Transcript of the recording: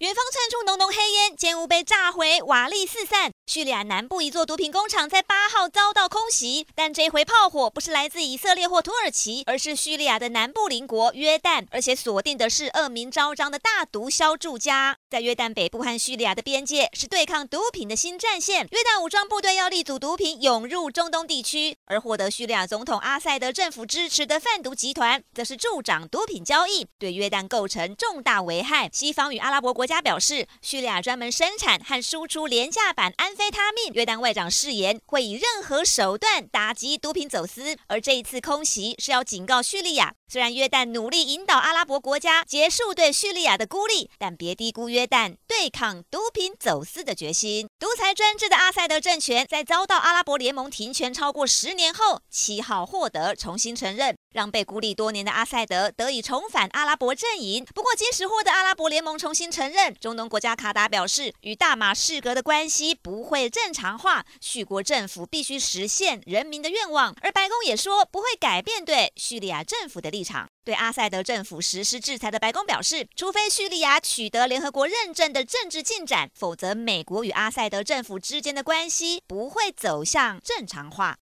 远方窜出浓浓黑烟，建物被炸毁，瓦砾四散。叙利亚南部一座毒品工厂在八号遭到空袭，但这回炮火不是来自以色列或土耳其，而是叙利亚的南部邻国约旦，而且锁定的是恶名昭彰的大毒枭住家。在约旦北部和叙利亚的边界是对抗毒品的新战线，约旦武装部队要立足毒品，涌入中东地区，而获得叙利亚总统阿塞德政府支持的贩毒集团，则是助长毒品交易，对约旦构成重大危害。西方与阿拉伯国家表示，叙利亚专门生产和输出廉价版安。非他命，约旦外长誓言会以任何手段打击毒品走私，而这一次空袭是要警告叙利亚，虽然约旦努力引导阿拉伯国家结束对叙利亚的孤立，但别低估约旦对抗毒品走私的决心。独裁专制的阿塞德政权在遭到阿拉伯联盟停权超过十年后，七号获得重新承认。让被孤立多年的阿塞德得以重返阿拉伯阵营。不过，即使获得阿拉伯联盟重新承认，中东国家卡达表示，与大马士革的关系不会正常化，叙国政府必须实现人民的愿望。而白宫也说不会改变对叙利亚政府的立场。对阿塞德政府实施制裁的白宫表示，除非叙利亚取得联合国认证的政治进展，否则美国与阿塞德政府之间的关系不会走向正常化。